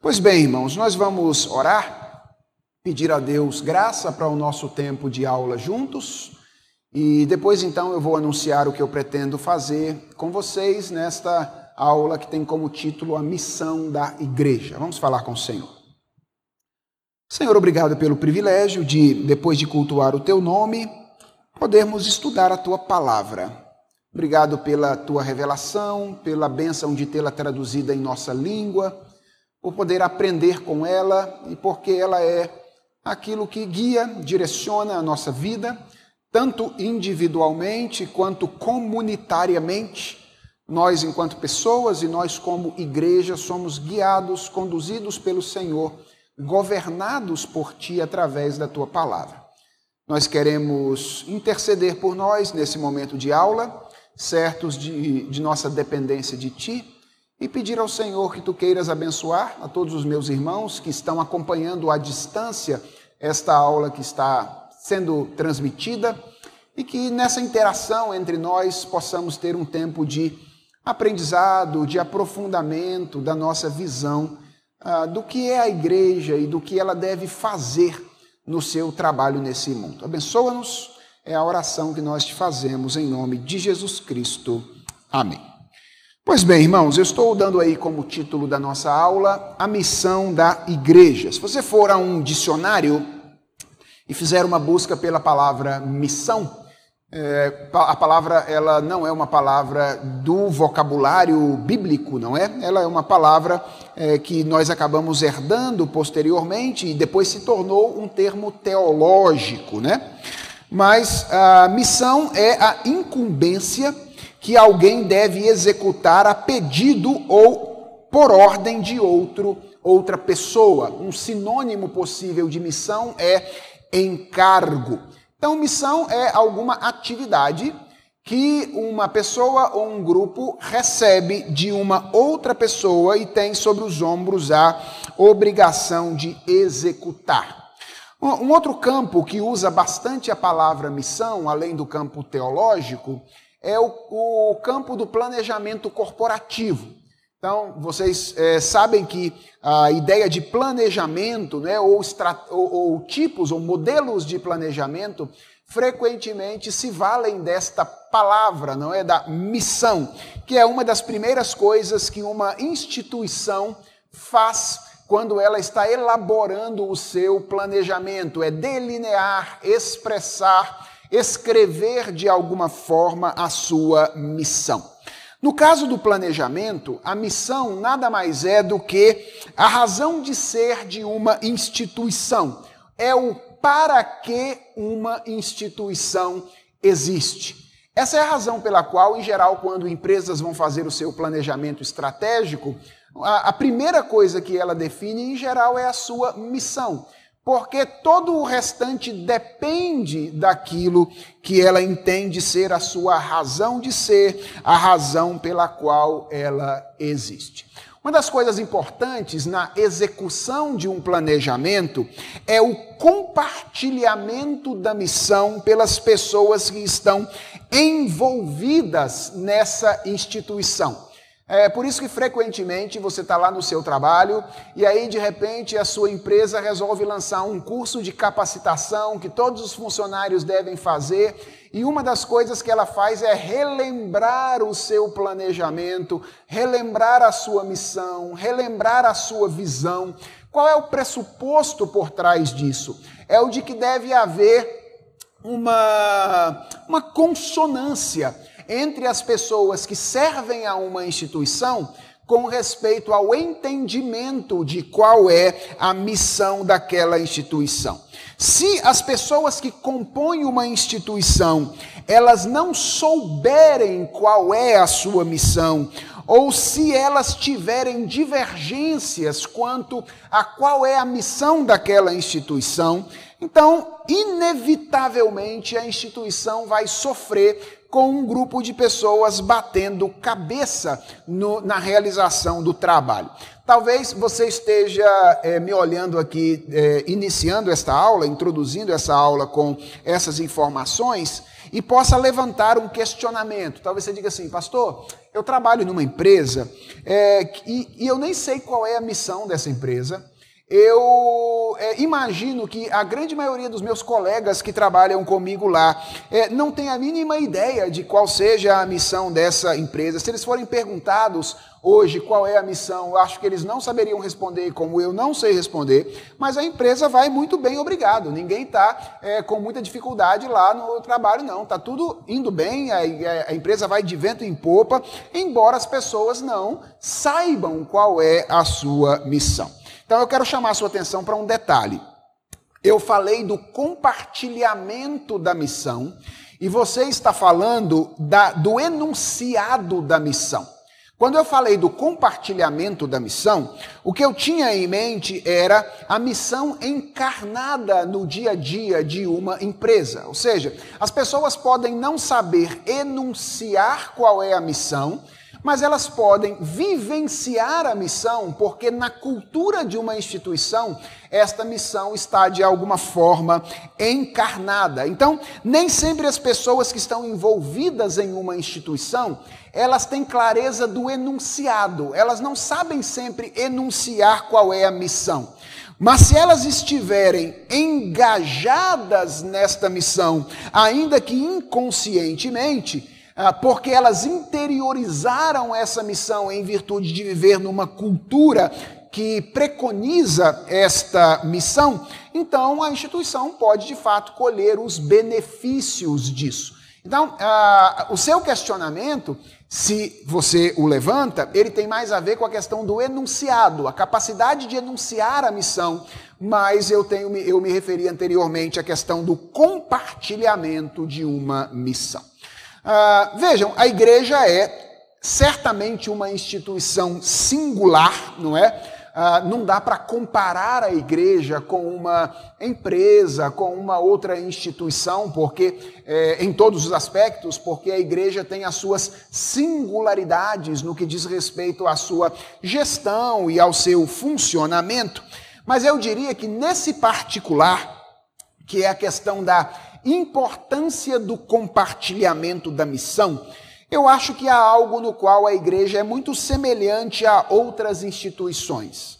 Pois bem, irmãos, nós vamos orar, pedir a Deus graça para o nosso tempo de aula juntos e depois então eu vou anunciar o que eu pretendo fazer com vocês nesta aula que tem como título A Missão da Igreja. Vamos falar com o Senhor. Senhor, obrigado pelo privilégio de, depois de cultuar o teu nome, podermos estudar a tua palavra. Obrigado pela tua revelação, pela bênção de tê-la traduzida em nossa língua por poder aprender com ela e porque ela é aquilo que guia, direciona a nossa vida, tanto individualmente quanto comunitariamente. Nós, enquanto pessoas, e nós, como igreja, somos guiados, conduzidos pelo Senhor, governados por Ti através da Tua palavra. Nós queremos interceder por nós nesse momento de aula, certos de, de nossa dependência de Ti e pedir ao Senhor que tu queiras abençoar a todos os meus irmãos que estão acompanhando à distância esta aula que está sendo transmitida e que nessa interação entre nós possamos ter um tempo de aprendizado, de aprofundamento da nossa visão uh, do que é a igreja e do que ela deve fazer no seu trabalho nesse mundo. Abençoa-nos, é a oração que nós te fazemos em nome de Jesus Cristo. Amém. Pois bem, irmãos, eu estou dando aí como título da nossa aula a missão da igreja. Se você for a um dicionário e fizer uma busca pela palavra missão, é, a palavra ela não é uma palavra do vocabulário bíblico, não é? Ela é uma palavra é, que nós acabamos herdando posteriormente e depois se tornou um termo teológico, né? Mas a missão é a incumbência que alguém deve executar a pedido ou por ordem de outro, outra pessoa. Um sinônimo possível de missão é encargo. Então, missão é alguma atividade que uma pessoa ou um grupo recebe de uma outra pessoa e tem sobre os ombros a obrigação de executar. Um outro campo que usa bastante a palavra missão, além do campo teológico, é o, o campo do planejamento corporativo. Então, vocês é, sabem que a ideia de planejamento, né, ou, ou, ou tipos ou modelos de planejamento, frequentemente se valem desta palavra, não é? Da missão, que é uma das primeiras coisas que uma instituição faz quando ela está elaborando o seu planejamento, é delinear, expressar escrever de alguma forma a sua missão. No caso do planejamento, a missão nada mais é do que a razão de ser de uma instituição. É o para que uma instituição existe. Essa é a razão pela qual, em geral, quando empresas vão fazer o seu planejamento estratégico, a, primeira coisa que ela define, em geral, é a sua missão porque todo o restante depende daquilo que ela entende ser a sua razão de ser, a razão pela qual ela existe. Uma das coisas importantes na execução de um planejamento é o compartilhamento da missão pelas pessoas que estão envolvidas nessa instituição. É por isso que frequentemente você está lá no seu trabalho e aí de repente a sua empresa resolve lançar um curso de capacitação que todos os funcionários devem fazer e uma das coisas que ela faz é relembrar o seu planejamento, relembrar a sua missão, relembrar a sua visão. Qual é o pressuposto por trás disso? É o de que deve haver uma, uma consonância entre as pessoas que servem a uma instituição com respeito ao entendimento de qual é a missão daquela instituição. Se as pessoas que compõem uma instituição, elas não souberem qual é a sua missão, ou se elas tiverem divergências quanto a qual é a missão daquela instituição, então, inevitavelmente, a instituição vai sofrer com um grupo de pessoas batendo cabeça no, na realização do trabalho. Talvez você esteja é, me olhando aqui, é, iniciando esta aula, introduzindo essa aula com essas informações e possa levantar um questionamento. Talvez você diga assim, pastor, eu trabalho numa empresa é, e, e eu nem sei qual é a missão dessa empresa eu é, imagino que a grande maioria dos meus colegas que trabalham comigo lá é, não tem a mínima ideia de qual seja a missão dessa empresa. Se eles forem perguntados hoje qual é a missão, eu acho que eles não saberiam responder, como eu não sei responder, mas a empresa vai muito bem, obrigado. Ninguém está é, com muita dificuldade lá no trabalho, não. Está tudo indo bem, a, a empresa vai de vento em popa, embora as pessoas não saibam qual é a sua missão. Então eu quero chamar a sua atenção para um detalhe. Eu falei do compartilhamento da missão e você está falando da, do enunciado da missão. Quando eu falei do compartilhamento da missão, o que eu tinha em mente era a missão encarnada no dia a dia de uma empresa. Ou seja, as pessoas podem não saber enunciar qual é a missão, mas elas podem vivenciar a missão, porque na cultura de uma instituição, esta missão está de alguma forma encarnada. Então, nem sempre as pessoas que estão envolvidas em uma instituição, elas têm clareza do enunciado, elas não sabem sempre enunciar qual é a missão. Mas se elas estiverem engajadas nesta missão, ainda que inconscientemente, porque elas interiorizaram essa missão em virtude de viver numa cultura que preconiza esta missão, então a instituição pode de fato colher os benefícios disso. Então, uh, o seu questionamento, se você o levanta, ele tem mais a ver com a questão do enunciado, a capacidade de enunciar a missão, mas eu, tenho, eu me referi anteriormente à questão do compartilhamento de uma missão. Ah, vejam, a igreja é certamente uma instituição singular, não é? Ah, não dá para comparar a igreja com uma empresa, com uma outra instituição, porque é, em todos os aspectos, porque a igreja tem as suas singularidades no que diz respeito à sua gestão e ao seu funcionamento. Mas eu diria que nesse particular, que é a questão da importância do compartilhamento da missão, eu acho que há algo no qual a igreja é muito semelhante a outras instituições.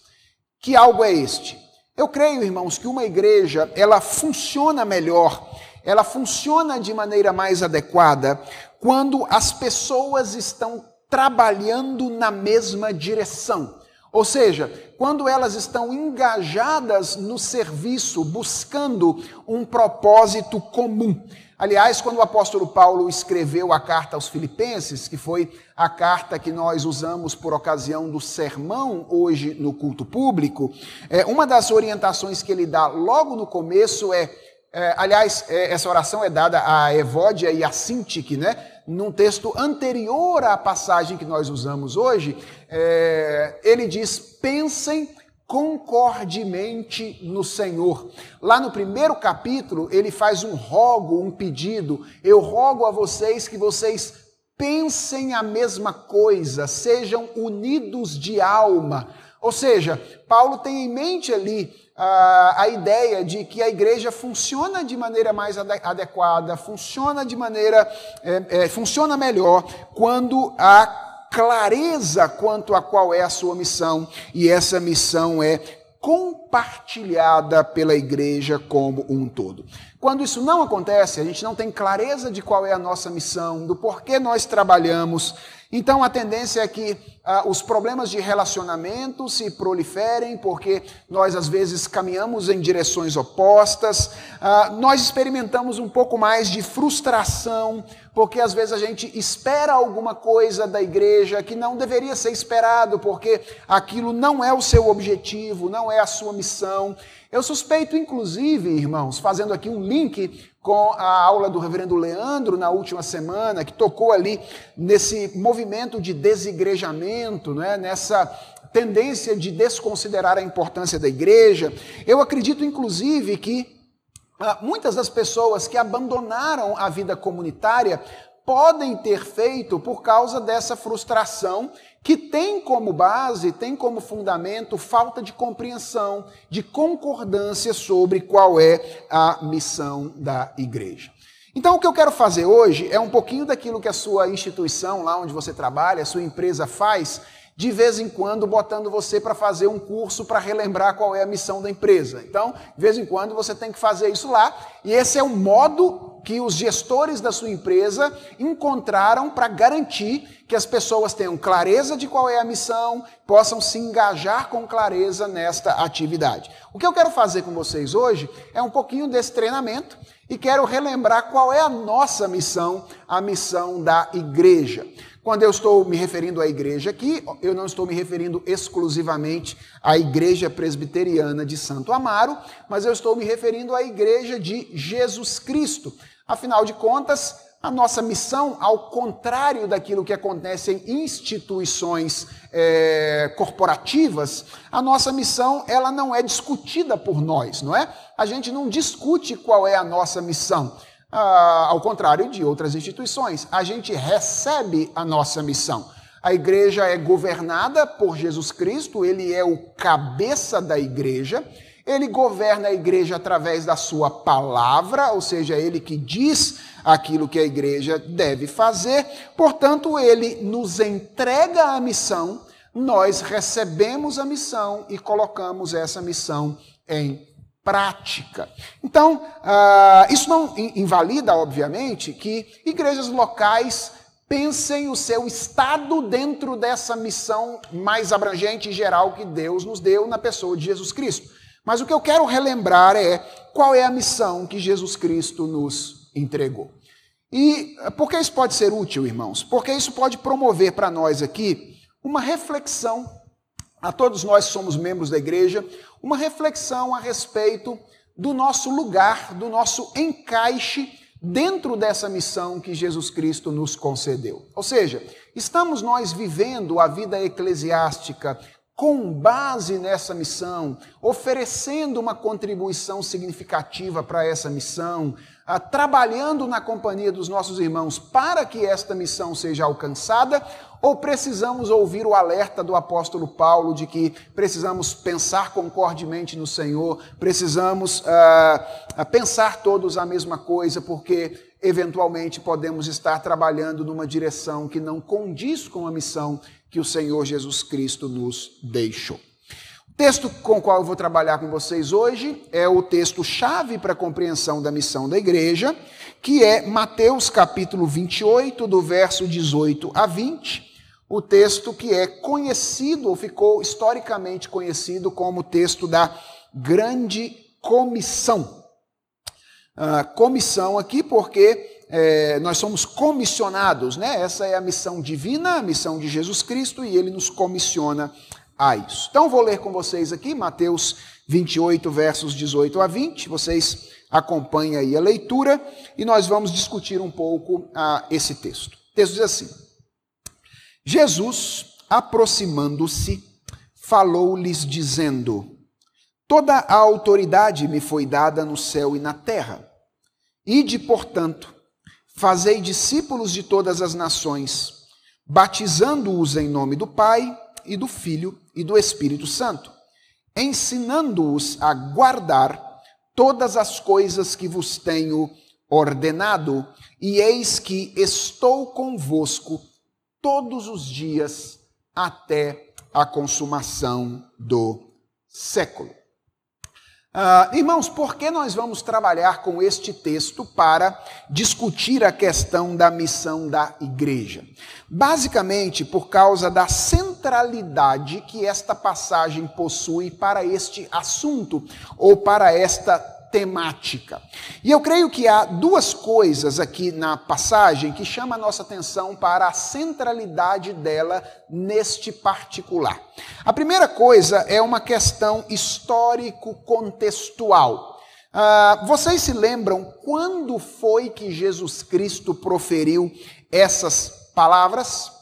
Que algo é este? Eu creio, irmãos, que uma igreja, ela funciona melhor, ela funciona de maneira mais adequada quando as pessoas estão trabalhando na mesma direção. Ou seja, quando elas estão engajadas no serviço, buscando um propósito comum. Aliás, quando o apóstolo Paulo escreveu a carta aos Filipenses, que foi a carta que nós usamos por ocasião do sermão hoje no culto público, é, uma das orientações que ele dá logo no começo é, é aliás, é, essa oração é dada a Evódia e a Sintique, né? Num texto anterior à passagem que nós usamos hoje, é, ele diz: pensem concordemente no Senhor. Lá no primeiro capítulo, ele faz um rogo, um pedido. Eu rogo a vocês que vocês pensem a mesma coisa, sejam unidos de alma. Ou seja, Paulo tem em mente ali a, ideia de que a igreja funciona de maneira mais adequada, funciona de maneira, é, é, funciona melhor quando há clareza quanto a qual é a sua missão, e essa missão é compartilhada pela igreja como um todo. Quando isso não acontece, a gente não tem clareza de qual é a nossa missão, do porquê nós trabalhamos, então a tendência é que ah, os problemas de relacionamento se proliferem, porque nós às vezes caminhamos em direções opostas, ah, nós experimentamos um pouco mais de frustração, porque às vezes a gente espera alguma coisa da igreja que não deveria ser esperado, porque aquilo não é o seu objetivo, não é a sua missão. Eu suspeito, inclusive, irmãos, fazendo aqui um link com a aula do reverendo Leandro na última semana, que tocou ali nesse movimento de desigrejamento, né? nessa tendência de desconsiderar a importância da igreja. Eu acredito, inclusive, que ah, muitas das pessoas que abandonaram a vida comunitária podem ter feito por causa dessa frustração que tem como base, tem como fundamento falta de compreensão, de concordância sobre qual é a missão da igreja. Então, o que eu quero fazer hoje é um pouquinho daquilo que a sua instituição, lá onde você trabalha, a sua empresa faz, de vez em quando botando você para fazer um curso para relembrar qual é a missão da empresa. Então, de vez em quando você tem que fazer isso lá, e esse é o modo que os gestores da sua empresa encontraram para garantir que as pessoas tenham clareza de qual é a missão, possam se engajar com clareza nesta atividade. O que eu quero fazer com vocês hoje é um pouquinho desse treinamento e quero relembrar qual é a nossa missão, a missão da igreja. Quando eu estou me referindo à igreja aqui, eu não estou me referindo exclusivamente à igreja presbiteriana de Santo Amaro, mas eu estou me referindo à igreja de Jesus Cristo. Afinal de contas, a nossa missão, ao contrário daquilo que acontece em instituições é, corporativas, a nossa missão ela não é discutida por nós, não é? A gente não discute qual é a nossa missão. Ah, ao contrário de outras instituições, a gente recebe a nossa missão. A igreja é governada por Jesus Cristo, ele é o cabeça da igreja, ele governa a igreja através da sua palavra, ou seja, ele que diz aquilo que a igreja deve fazer, portanto, ele nos entrega a missão, nós recebemos a missão e colocamos essa missão em prática. Então, uh, isso não invalida, obviamente, que igrejas locais pensem o seu estado dentro dessa missão mais abrangente e geral que Deus nos deu na pessoa de Jesus Cristo. Mas o que eu quero relembrar é qual é a missão que Jesus Cristo nos entregou. E por que isso pode ser útil, irmãos? Porque isso pode promover para nós aqui uma reflexão a todos nós que somos membros da igreja, uma reflexão a respeito do nosso lugar, do nosso encaixe dentro dessa missão que Jesus Cristo nos concedeu. Ou seja, estamos nós vivendo a vida eclesiástica com base nessa missão, oferecendo uma contribuição significativa para essa missão, ah, trabalhando na companhia dos nossos irmãos para que esta missão seja alcançada, ou precisamos ouvir o alerta do apóstolo Paulo de que precisamos pensar concordemente no Senhor, precisamos uh, pensar todos a mesma coisa, porque eventualmente podemos estar trabalhando numa direção que não condiz com a missão que o Senhor Jesus Cristo nos deixou. Texto com o qual eu vou trabalhar com vocês hoje é o texto chave para a compreensão da missão da igreja, que é Mateus capítulo 28, do verso 18 a 20 o texto que é conhecido, ou ficou historicamente conhecido como o texto da Grande Comissão. Comissão aqui porque é, nós somos comissionados, né? Essa é a missão divina, a missão de Jesus Cristo, e ele nos comissiona a isso. Então, vou ler com vocês aqui Mateus 28, versos 18 a 20. Vocês acompanhem aí a leitura e nós vamos discutir um pouco uh, esse texto. O texto diz assim. Jesus, aproximando-se, falou-lhes, dizendo: Toda a autoridade me foi dada no céu e na terra. Ide, portanto, fazei discípulos de todas as nações, batizando-os em nome do Pai e do Filho e do Espírito Santo, ensinando-os a guardar todas as coisas que vos tenho ordenado, e eis que estou convosco todos os dias até a consumação do século. Uh, irmãos, por que nós vamos trabalhar com este texto para discutir a questão da missão da igreja? Basicamente, por causa da centralidade que esta passagem possui para este assunto ou para esta temática. E eu creio que há duas coisas aqui na passagem que chamam a nossa atenção para a centralidade dela neste particular. A primeira coisa é uma questão histórico-contextual. Uh, vocês se lembram quando foi que Jesus Cristo proferiu essas palavras?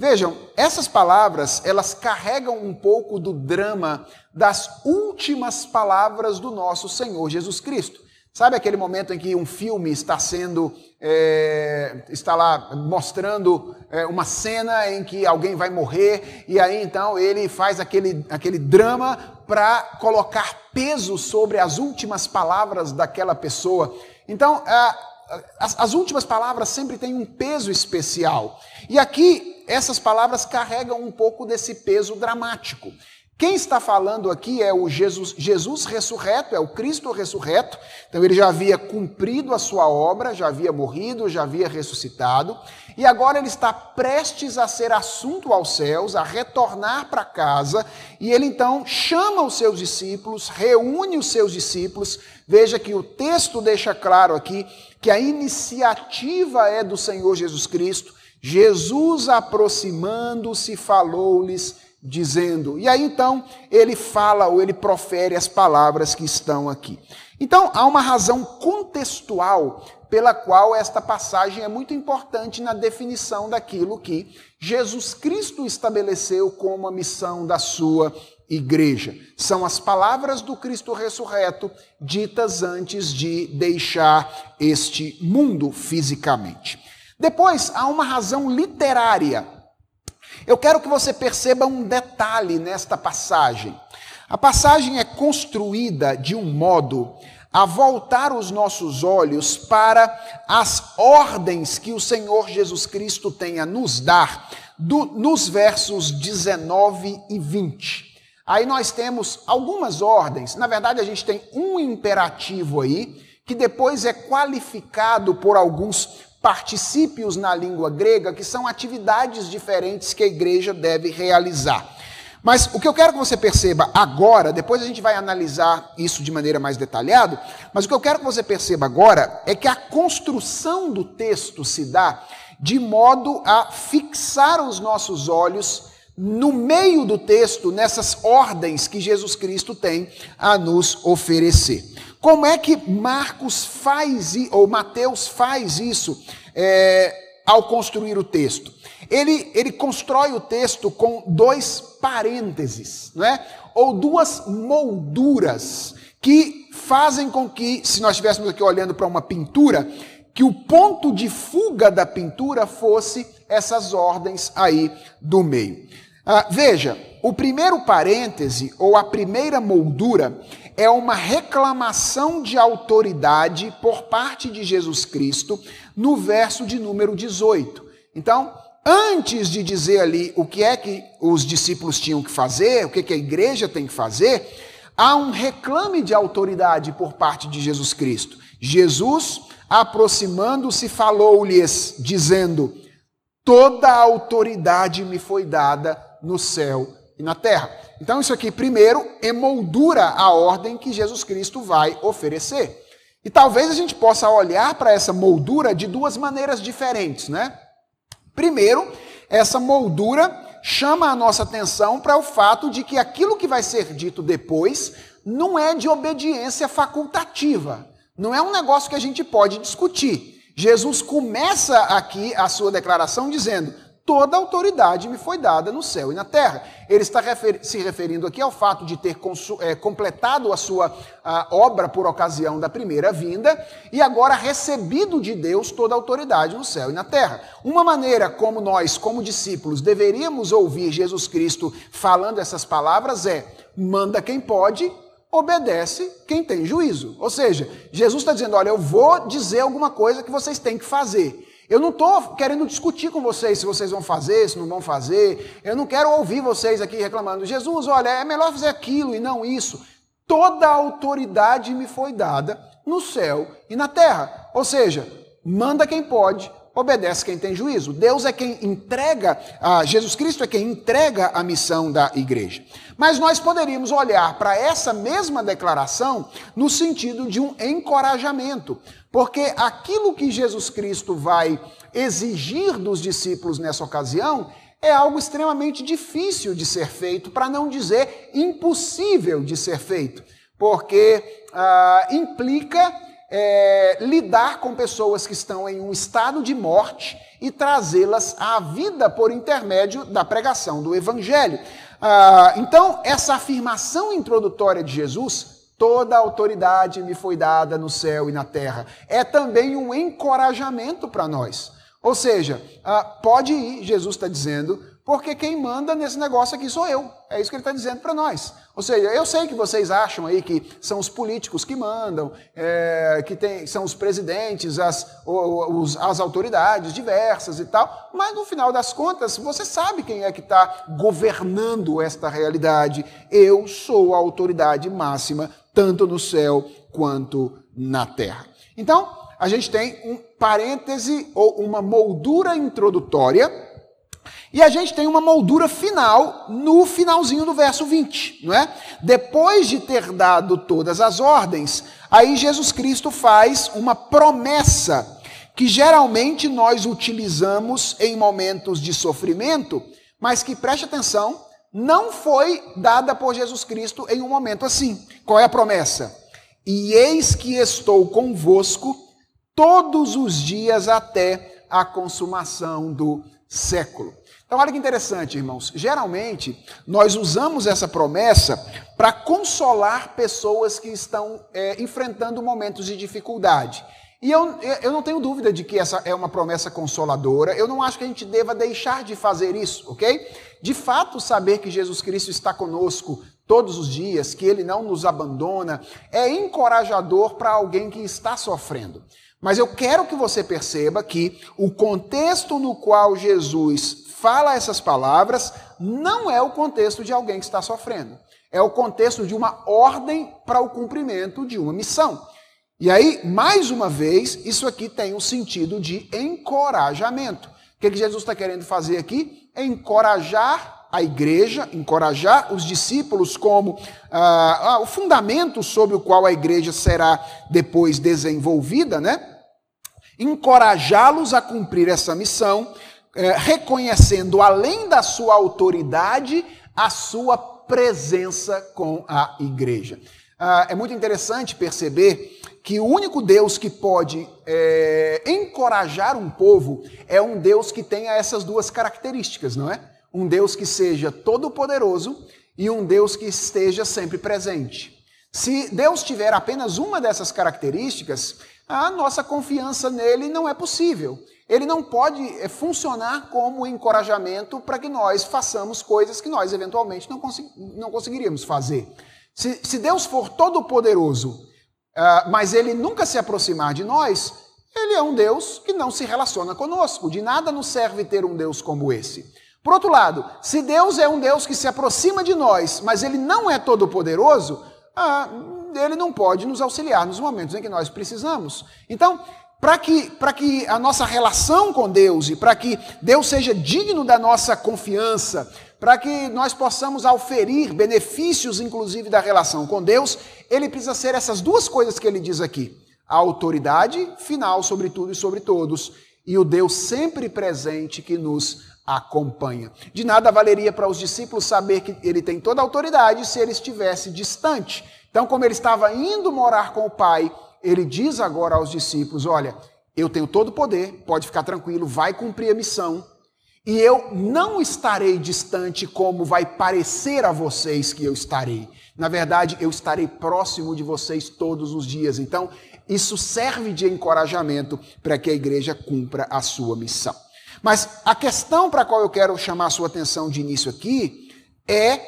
Vejam, essas palavras, elas carregam um pouco do drama das últimas palavras do nosso Senhor Jesus Cristo. Sabe aquele momento em que um filme está sendo, é, está lá mostrando é, uma cena em que alguém vai morrer, e aí então ele faz aquele, aquele drama para colocar peso sobre as últimas palavras daquela pessoa. Então, as, as últimas palavras sempre têm um peso especial. E aqui, essas palavras carregam um pouco desse peso dramático. Quem está falando aqui é o Jesus, Jesus ressurreto, é o Cristo ressurreto. Então ele já havia cumprido a sua obra, já havia morrido, já havia ressuscitado, e agora ele está prestes a ser assunto aos céus, a retornar para casa, e ele então chama os seus discípulos, reúne os seus discípulos. Veja que o texto deixa claro aqui que a iniciativa é do Senhor Jesus Cristo. Jesus aproximando-se falou-lhes dizendo. E aí então ele fala ou ele profere as palavras que estão aqui. Então há uma razão contextual pela qual esta passagem é muito importante na definição daquilo que Jesus Cristo estabeleceu como a missão da sua igreja. São as palavras do Cristo ressurreto ditas antes de deixar este mundo fisicamente. Depois há uma razão literária eu quero que você perceba um detalhe nesta passagem. A passagem é construída de um modo a voltar os nossos olhos para as ordens que o Senhor Jesus Cristo tem a nos dar do, nos versos 19 e 20. Aí nós temos algumas ordens, na verdade a gente tem um imperativo aí, que depois é qualificado por alguns particípios na língua grega, que são atividades diferentes que a igreja deve realizar. Mas o que eu quero que você perceba agora, depois a gente vai analisar isso de maneira mais detalhada, mas o que eu quero que você perceba agora é que a construção do texto se dá de modo a fixar os nossos olhos no meio do texto, nessas ordens que Jesus Cristo tem a nos oferecer. Como é que Marcos faz, ou Mateus faz isso é, ao construir o texto? Ele, ele constrói o texto com dois parênteses, não é? ou duas molduras, que fazem com que, se nós estivéssemos aqui olhando para uma pintura, que o ponto de fuga da pintura fosse essas ordens aí do meio. Ah, veja, o primeiro parêntese, ou a primeira moldura, é uma reclamação de autoridade por parte de Jesus Cristo no verso de número 18. Então, antes de dizer ali o que é que os discípulos tinham que fazer, o que, é que a igreja tem que fazer, há um reclame de autoridade por parte de Jesus Cristo. Jesus, aproximando-se, falou-lhes, dizendo: Toda a autoridade me foi dada no céu e na terra. Então, isso aqui, primeiro, emoldura a ordem que Jesus Cristo vai oferecer. E talvez a gente possa olhar para essa moldura de duas maneiras diferentes, né? Primeiro, essa moldura chama a nossa atenção para o fato de que aquilo que vai ser dito depois não é de obediência facultativa. Não é um negócio que a gente pode discutir. Jesus começa aqui a sua declaração dizendo: toda autoridade me foi dada no céu e na terra. Ele está refer se referindo aqui ao fato de ter é, completado a sua a obra por ocasião da primeira vinda e agora recebido de Deus toda a autoridade no céu e na terra. Uma maneira como nós, como discípulos, deveríamos ouvir Jesus Cristo falando essas palavras é: manda quem pode, obedece quem tem juízo. Ou seja, Jesus está dizendo: olha, eu vou dizer alguma coisa que vocês têm que fazer. Eu não estou querendo discutir com vocês se vocês vão fazer, se não vão fazer. Eu não quero ouvir vocês aqui reclamando. Jesus, olha, é melhor fazer aquilo e não isso. Toda a autoridade me foi dada no céu e na terra. Ou seja, manda quem pode, obedece quem tem juízo. Deus é quem entrega, a Jesus Cristo é quem entrega a missão da igreja. Mas nós poderíamos olhar para essa mesma declaração no sentido de um encorajamento, porque aquilo que Jesus Cristo vai exigir dos discípulos nessa ocasião é algo extremamente difícil de ser feito, para não dizer impossível de ser feito, porque ah, implica é, lidar com pessoas que estão em um estado de morte e trazê-las à vida por intermédio da pregação do Evangelho. Ah, então, essa afirmação introdutória de Jesus, Toda autoridade me foi dada no céu e na terra. É também um encorajamento para nós. Ou seja, ah, pode ir, Jesus está dizendo, porque quem manda nesse negócio aqui sou eu. É isso que ele está dizendo para nós. Ou seja, eu sei que vocês acham aí que são os políticos que mandam, é, que tem, são os presidentes, as, os, as autoridades diversas e tal, mas no final das contas, você sabe quem é que está governando esta realidade. Eu sou a autoridade máxima, tanto no céu quanto na terra. Então, a gente tem um parêntese ou uma moldura introdutória e a gente tem uma moldura final no finalzinho do verso 20, não é? Depois de ter dado todas as ordens, aí Jesus Cristo faz uma promessa que geralmente nós utilizamos em momentos de sofrimento, mas que preste atenção, não foi dada por Jesus Cristo em um momento assim. Qual é a promessa? E eis que estou convosco todos os dias até a consumação do século. Então, olha que interessante, irmãos. Geralmente, nós usamos essa promessa para consolar pessoas que estão é, enfrentando momentos de dificuldade. E eu, eu não tenho dúvida de que essa é uma promessa consoladora. Eu não acho que a gente deva deixar de fazer isso, ok? De fato, saber que Jesus Cristo está conosco todos os dias, que Ele não nos abandona, é encorajador para alguém que está sofrendo. Mas eu quero que você perceba que o contexto no qual Jesus fala essas palavras não é o contexto de alguém que está sofrendo. É o contexto de uma ordem para o cumprimento de uma missão. E aí, mais uma vez, isso aqui tem um sentido de encorajamento. O que, Jesus está querendo fazer aqui? Encorajar a igreja, encorajar os discípulos como ah, ah, o fundamento sobre o qual a igreja será depois desenvolvida, né? Encorajá-los a cumprir essa missão é, reconhecendo, além da sua autoridade, a sua presença com a igreja. Ah, é muito interessante perceber que o único Deus que pode é, encorajar um povo é um Deus que tenha essas duas características, não é? Um Deus que seja todo-poderoso e um Deus que esteja sempre presente. Se Deus tiver apenas uma dessas características, a nossa confiança nele não é possível ele não pode eh, funcionar como encorajamento para que nós façamos coisas que nós eventualmente não, consegui não conseguiríamos fazer. Se, se Deus for todo-poderoso, uh, mas ele nunca se aproximar de nós, ele é um Deus que não se relaciona conosco. De nada nos serve ter um Deus como esse. Por outro lado, se Deus é um Deus que se aproxima de nós, mas ele não é todo-poderoso, uh, ele não pode nos auxiliar nos momentos em que nós precisamos. Então, para que, que a nossa relação com Deus e para que Deus seja digno da nossa confiança, para que nós possamos auferir benefícios, inclusive, da relação com Deus, ele precisa ser essas duas coisas que ele diz aqui: a autoridade final sobre tudo e sobre todos, e o Deus sempre presente que nos acompanha. De nada valeria para os discípulos saber que ele tem toda a autoridade se ele estivesse distante. Então, como ele estava indo morar com o Pai, ele diz agora aos discípulos: Olha, eu tenho todo o poder, pode ficar tranquilo, vai cumprir a missão, e eu não estarei distante como vai parecer a vocês que eu estarei. Na verdade, eu estarei próximo de vocês todos os dias. Então, isso serve de encorajamento para que a igreja cumpra a sua missão. Mas a questão para a qual eu quero chamar a sua atenção de início aqui é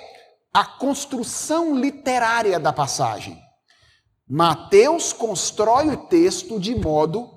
a construção literária da passagem. Mateus constrói o texto de modo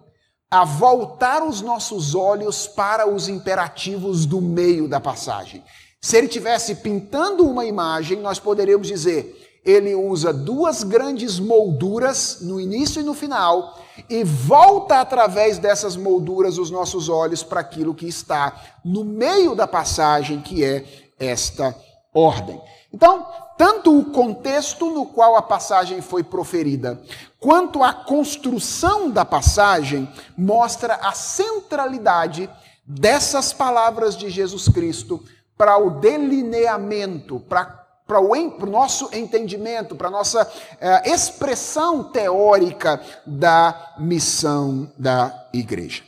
a voltar os nossos olhos para os imperativos do meio da passagem. Se ele tivesse pintando uma imagem, nós poderíamos dizer: ele usa duas grandes molduras no início e no final e volta através dessas molduras os nossos olhos para aquilo que está no meio da passagem, que é esta ordem. Então, tanto o contexto no qual a passagem foi proferida, quanto a construção da passagem mostra a centralidade dessas palavras de Jesus Cristo para o delineamento, para para o, para o nosso entendimento, para a nossa é, expressão teórica da missão da igreja.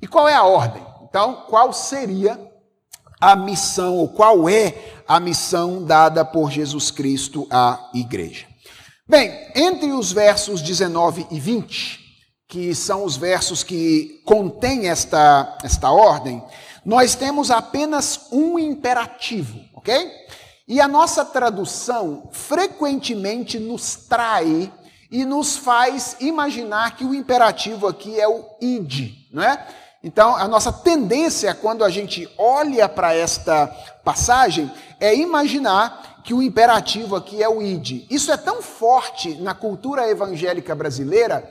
E qual é a ordem? Então, qual seria a missão, ou qual é a missão dada por Jesus Cristo à igreja. Bem, entre os versos 19 e 20, que são os versos que contêm esta, esta ordem, nós temos apenas um imperativo, ok? E a nossa tradução frequentemente nos trai e nos faz imaginar que o imperativo aqui é o id, não é? Então, a nossa tendência quando a gente olha para esta passagem é imaginar que o imperativo aqui é o id. Isso é tão forte na cultura evangélica brasileira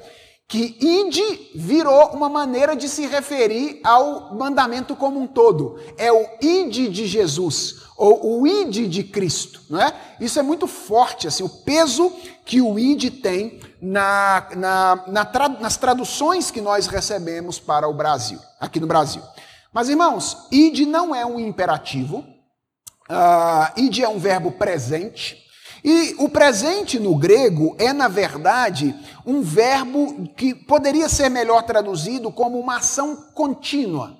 que id virou uma maneira de se referir ao mandamento como um todo. É o id de Jesus, ou o id de Cristo, não é? Isso é muito forte, assim, o peso que o id tem na, na, na tra, nas traduções que nós recebemos para o Brasil, aqui no Brasil. Mas, irmãos, id não é um imperativo, uh, é um verbo presente, e o presente no grego é, na verdade, um verbo que poderia ser melhor traduzido como uma ação contínua.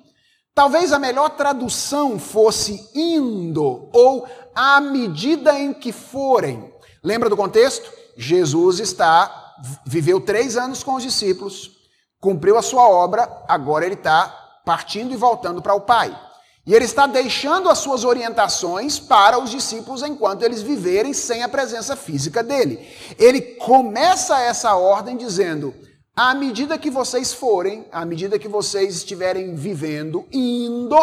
Talvez a melhor tradução fosse indo ou à medida em que forem. Lembra do contexto? Jesus está viveu três anos com os discípulos, cumpriu a sua obra, agora ele está partindo e voltando para o Pai. E ele está deixando as suas orientações para os discípulos enquanto eles viverem sem a presença física dele. Ele começa essa ordem dizendo: à medida que vocês forem, à medida que vocês estiverem vivendo, indo.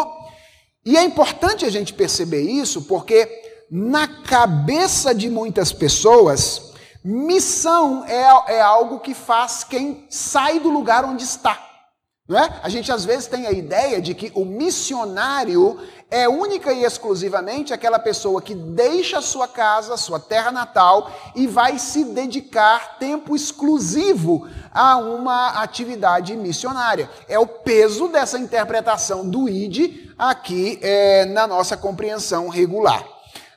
E é importante a gente perceber isso porque na cabeça de muitas pessoas, missão é, é algo que faz quem sai do lugar onde está. Não é? A gente às vezes tem a ideia de que o missionário é única e exclusivamente aquela pessoa que deixa a sua casa, sua terra natal e vai se dedicar tempo exclusivo a uma atividade missionária. É o peso dessa interpretação do ID aqui é, na nossa compreensão regular.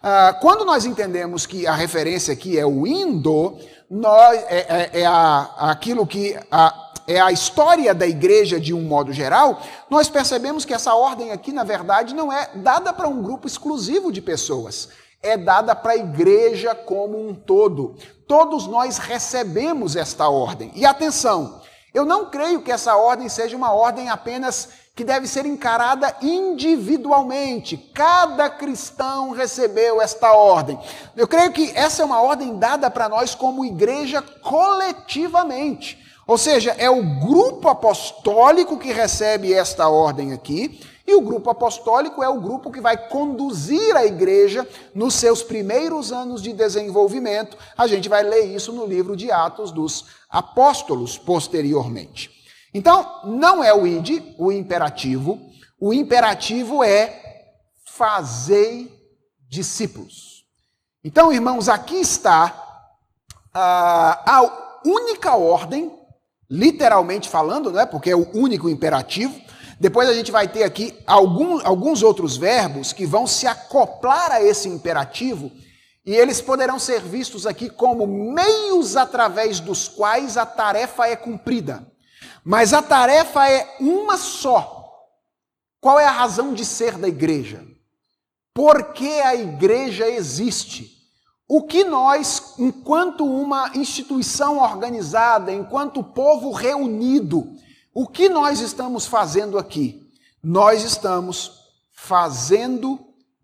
Ah, quando nós entendemos que a referência aqui é o indo, nós, é, é, é a, aquilo que a, é a história da igreja de um modo geral, nós percebemos que essa ordem aqui, na verdade, não é dada para um grupo exclusivo de pessoas, é dada para a igreja como um todo. Todos nós recebemos esta ordem. E atenção, eu não creio que essa ordem seja uma ordem apenas que deve ser encarada individualmente. Cada cristão recebeu esta ordem. Eu creio que essa é uma ordem dada para nós como igreja coletivamente. Ou seja, é o grupo apostólico que recebe esta ordem aqui, e o grupo apostólico é o grupo que vai conduzir a igreja nos seus primeiros anos de desenvolvimento. A gente vai ler isso no livro de Atos dos Apóstolos posteriormente. Então, não é o id, o imperativo. O imperativo é fazei discípulos. Então, irmãos, aqui está ah, a única ordem literalmente falando, não é? Porque é o único imperativo. Depois a gente vai ter aqui algum, alguns outros verbos que vão se acoplar a esse imperativo e eles poderão ser vistos aqui como meios através dos quais a tarefa é cumprida. Mas a tarefa é uma só. Qual é a razão de ser da igreja? Por que a igreja existe? O que nós, enquanto uma instituição organizada, enquanto povo reunido, o que nós estamos fazendo aqui? Nós estamos fazendo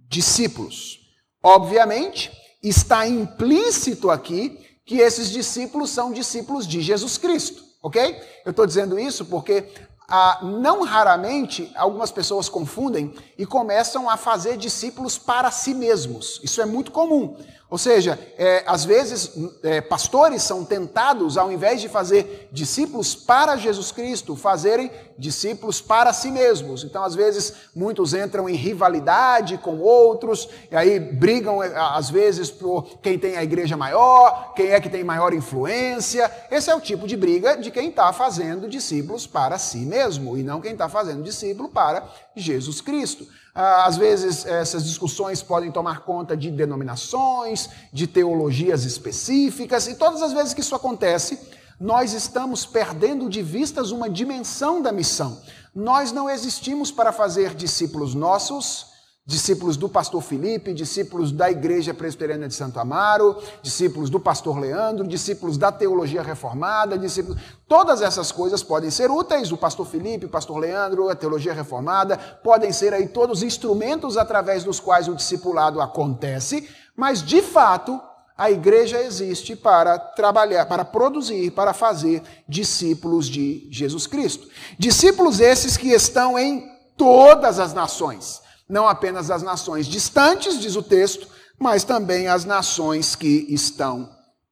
discípulos. Obviamente, está implícito aqui que esses discípulos são discípulos de Jesus Cristo, ok? Eu estou dizendo isso porque ah, não raramente algumas pessoas confundem e começam a fazer discípulos para si mesmos. Isso é muito comum. Ou seja, é, às vezes é, pastores são tentados, ao invés de fazer discípulos para Jesus Cristo, fazerem discípulos para si mesmos. Então, às vezes, muitos entram em rivalidade com outros, e aí brigam, é, às vezes, por quem tem a igreja maior, quem é que tem maior influência. Esse é o tipo de briga de quem está fazendo discípulos para si mesmo, e não quem está fazendo discípulo para Jesus Cristo. Ah, às vezes, essas discussões podem tomar conta de denominações, de teologias específicas, e todas as vezes que isso acontece, nós estamos perdendo de vistas uma dimensão da missão. Nós não existimos para fazer discípulos nossos, discípulos do pastor Felipe, discípulos da Igreja Presbiteriana de Santo Amaro, discípulos do pastor Leandro, discípulos da teologia reformada, discípulos. Todas essas coisas podem ser úteis, o pastor Felipe, o pastor Leandro, a teologia reformada, podem ser aí todos instrumentos através dos quais o discipulado acontece, mas de fato, a igreja existe para trabalhar, para produzir, para fazer discípulos de Jesus Cristo. Discípulos esses que estão em todas as nações não apenas as nações distantes, diz o texto, mas também as nações que estão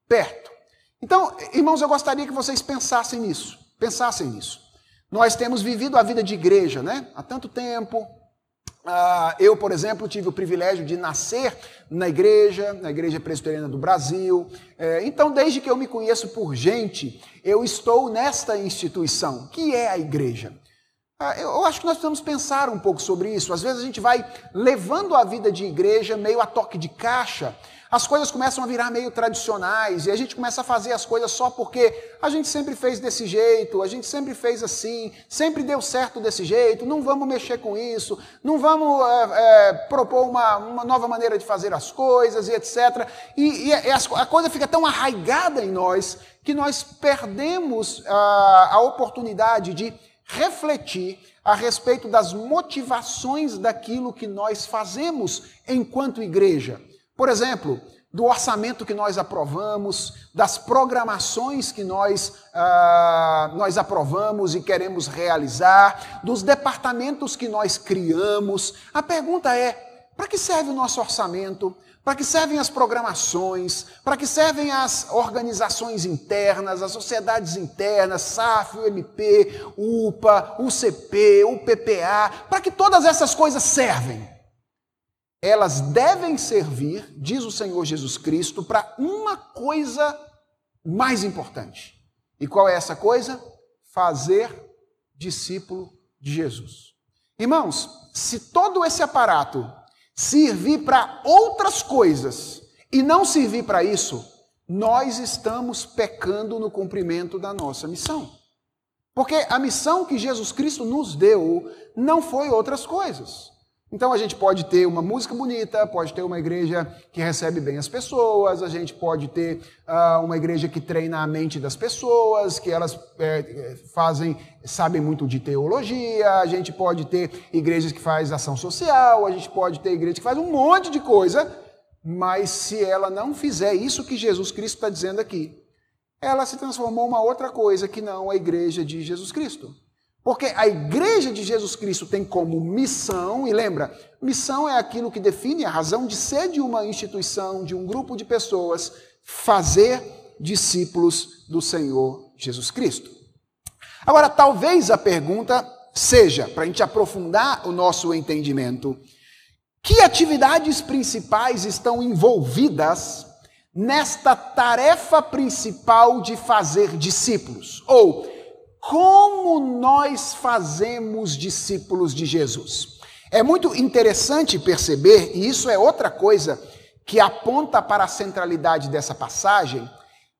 perto. Então, irmãos, eu gostaria que vocês pensassem nisso, pensassem nisso. Nós temos vivido a vida de igreja, né? Há tanto tempo. Uh, eu, por exemplo, tive o privilégio de nascer na igreja, na Igreja Presbiteriana do Brasil. É, então, desde que eu me conheço por gente, eu estou nesta instituição, que é a igreja. Ah, eu acho que nós precisamos pensar um pouco sobre isso. Às vezes a gente vai levando a vida de igreja meio a toque de caixa, as coisas começam a virar meio tradicionais e a gente começa a fazer as coisas só porque a gente sempre fez desse jeito, a gente sempre fez assim, sempre deu certo desse jeito, não vamos mexer com isso, não vamos é, é, propor uma, uma, nova maneira de fazer as coisas e etc. E, e a coisa fica tão arraigada em nós que nós perdemos a, a oportunidade de refletir a respeito das motivações daquilo que nós fazemos enquanto igreja. Por exemplo, do orçamento que nós aprovamos, das programações que nós, uh, nós aprovamos e queremos realizar, dos departamentos que nós criamos. A pergunta é: para que serve o nosso orçamento? Para que servem as programações? Para que servem as organizações internas, as sociedades internas, SAF, UMP, UPA, UCP, UPPA? Para que todas essas coisas servem? Elas devem servir, diz o Senhor Jesus Cristo, para uma coisa mais importante. E qual é essa coisa? Fazer discípulo de Jesus. Irmãos, se todo esse aparato servir para outras coisas e não servir para isso, nós estamos pecando no cumprimento da nossa missão. Porque a missão que Jesus Cristo nos deu não foi outras coisas. Então a gente pode ter uma música bonita, pode ter uma igreja que recebe bem as pessoas, a gente pode ter uh, uma igreja que treina a mente das pessoas, que elas é, fazem, sabem muito de teologia, a gente pode ter igrejas que faz ação social, a gente pode ter igreja que faz um monte de coisa, mas se ela não fizer isso que Jesus Cristo está dizendo aqui, ela se transformou uma outra coisa que não a igreja de Jesus Cristo. Porque a igreja de Jesus Cristo tem como missão, e lembra, missão é aquilo que define a razão de ser de uma instituição, de um grupo de pessoas, fazer discípulos do Senhor Jesus Cristo. Agora, talvez a pergunta seja, para a gente aprofundar o nosso entendimento, que atividades principais estão envolvidas nesta tarefa principal de fazer discípulos? Ou, como nós fazemos discípulos de Jesus. É muito interessante perceber, e isso é outra coisa que aponta para a centralidade dessa passagem,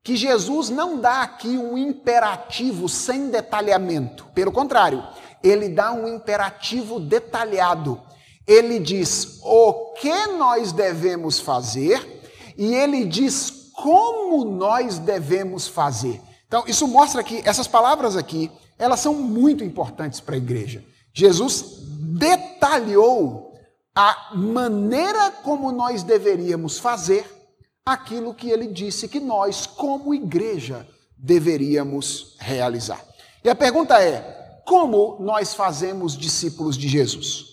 que Jesus não dá aqui um imperativo sem detalhamento. Pelo contrário, ele dá um imperativo detalhado. Ele diz o que nós devemos fazer e ele diz como nós devemos fazer. Então, isso mostra que essas palavras aqui, elas são muito importantes para a igreja. Jesus detalhou a maneira como nós deveríamos fazer aquilo que ele disse que nós, como igreja, deveríamos realizar. E a pergunta é: como nós fazemos discípulos de Jesus?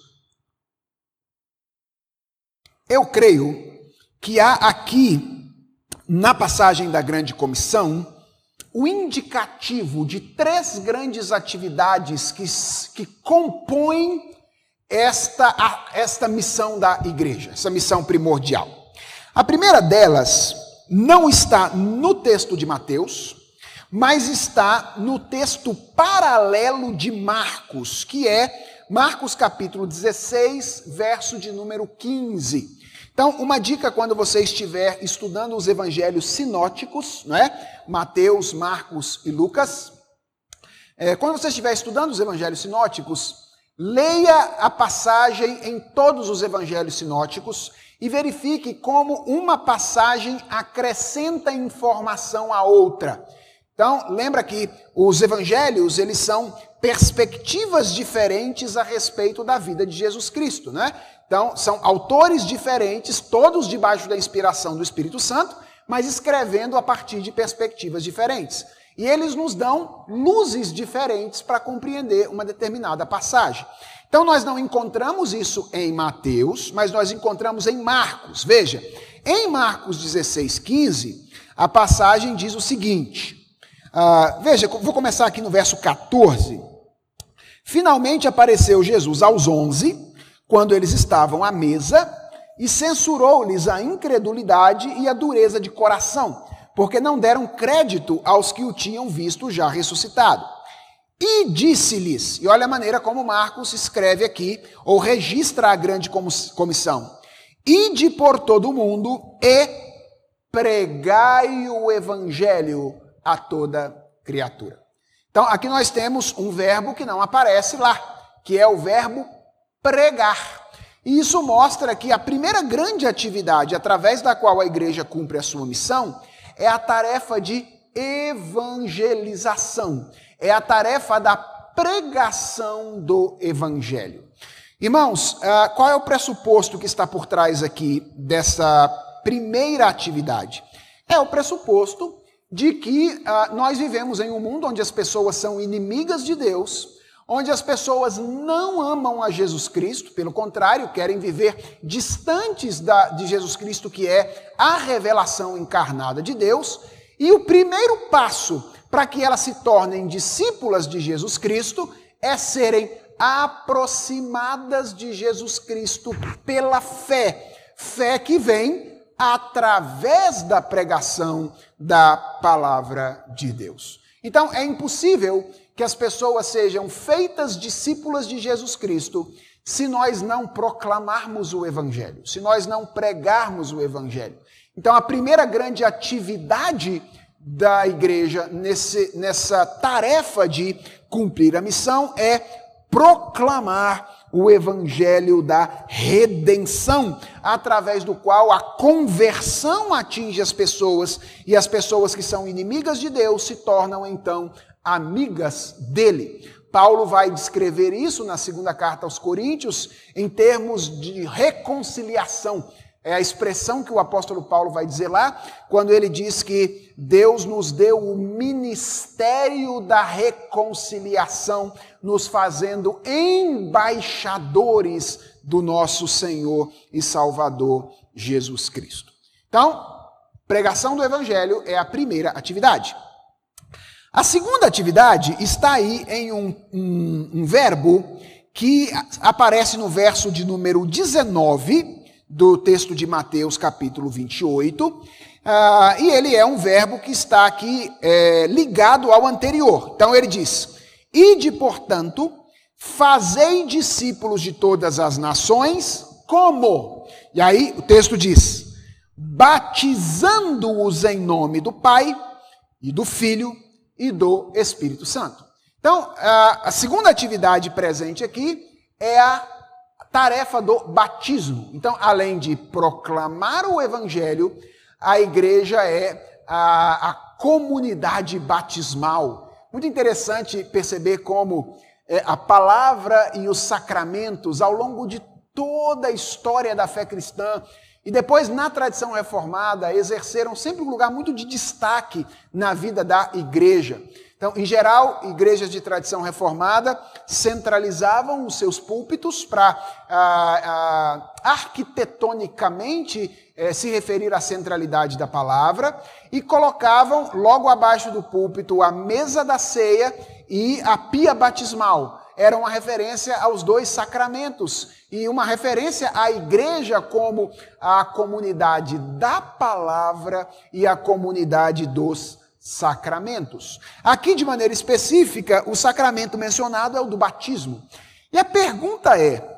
Eu creio que há aqui, na passagem da grande comissão, o indicativo de três grandes atividades que, que compõem esta, esta missão da igreja, essa missão primordial. A primeira delas não está no texto de Mateus, mas está no texto paralelo de Marcos, que é Marcos capítulo 16, verso de número 15. Então, uma dica quando você estiver estudando os evangelhos sinóticos, né? Mateus, Marcos e Lucas. É, quando você estiver estudando os evangelhos sinóticos, Leia a passagem em todos os evangelhos sinóticos e verifique como uma passagem acrescenta informação à outra. Então, lembra que os evangelhos, eles são perspectivas diferentes a respeito da vida de Jesus Cristo, né? Então, são autores diferentes, todos debaixo da inspiração do Espírito Santo, mas escrevendo a partir de perspectivas diferentes. E eles nos dão luzes diferentes para compreender uma determinada passagem. Então nós não encontramos isso em Mateus, mas nós encontramos em Marcos. Veja, em Marcos 16, 15, a passagem diz o seguinte: uh, veja, vou começar aqui no verso 14. Finalmente apareceu Jesus aos onze, quando eles estavam à mesa, e censurou-lhes a incredulidade e a dureza de coração porque não deram crédito aos que o tinham visto já ressuscitado. E disse-lhes, e olha a maneira como Marcos escreve aqui, ou registra a grande comissão: Ide por todo o mundo e pregai o evangelho a toda criatura. Então, aqui nós temos um verbo que não aparece lá, que é o verbo pregar. E isso mostra que a primeira grande atividade através da qual a igreja cumpre a sua missão é a tarefa de evangelização, é a tarefa da pregação do evangelho. Irmãos, ah, qual é o pressuposto que está por trás aqui dessa primeira atividade? É o pressuposto de que ah, nós vivemos em um mundo onde as pessoas são inimigas de Deus, onde as pessoas não amam a Jesus Cristo, pelo contrário, querem viver distantes da, de Jesus Cristo, que é a revelação encarnada de Deus, e o primeiro passo para que elas se tornem discípulas de Jesus Cristo é serem aproximadas de Jesus Cristo pela fé, fé que vem através da pregação da palavra de Deus. Então é impossível que as pessoas sejam feitas discípulas de Jesus Cristo se nós não proclamarmos o Evangelho, se nós não pregarmos o Evangelho. Então, a primeira grande atividade da igreja nesse, nessa tarefa de cumprir a missão é proclamar o evangelho da redenção, através do qual a conversão atinge as pessoas e as pessoas que são inimigas de Deus se tornam então amigas dele. Paulo vai descrever isso na segunda carta aos Coríntios em termos de reconciliação. É a expressão que o apóstolo Paulo vai dizer lá, quando ele diz que Deus nos deu o ministério da reconciliação, nos fazendo embaixadores do nosso Senhor e Salvador Jesus Cristo. Então, pregação do Evangelho é a primeira atividade. A segunda atividade está aí em um, um, um verbo que aparece no verso de número 19 do texto de Mateus, capítulo 28. Uh, ah, e ele é um verbo que está aqui é, ligado ao anterior. Então ele diz: Ide, portanto, fazei discípulos de todas as nações, como? E aí o texto diz: batizando-os em nome do Pai e do Filho e do Espírito Santo. Então, a segunda atividade presente aqui é a tarefa do batismo. Então, além de proclamar o evangelho, a igreja é a, a comunidade batismal. Muito interessante perceber como é, a palavra e os sacramentos, ao longo de toda a história da fé cristã, e depois, na tradição reformada, exerceram sempre um lugar muito de destaque na vida da igreja. Então, em geral, igrejas de tradição reformada centralizavam os seus púlpitos para ah, ah, arquitetonicamente eh, se referir à centralidade da palavra e colocavam logo abaixo do púlpito a mesa da ceia e a pia batismal era uma referência aos dois sacramentos e uma referência à igreja como a comunidade da palavra e a comunidade dos sacramentos. Aqui, de maneira específica, o sacramento mencionado é o do batismo. E a pergunta é: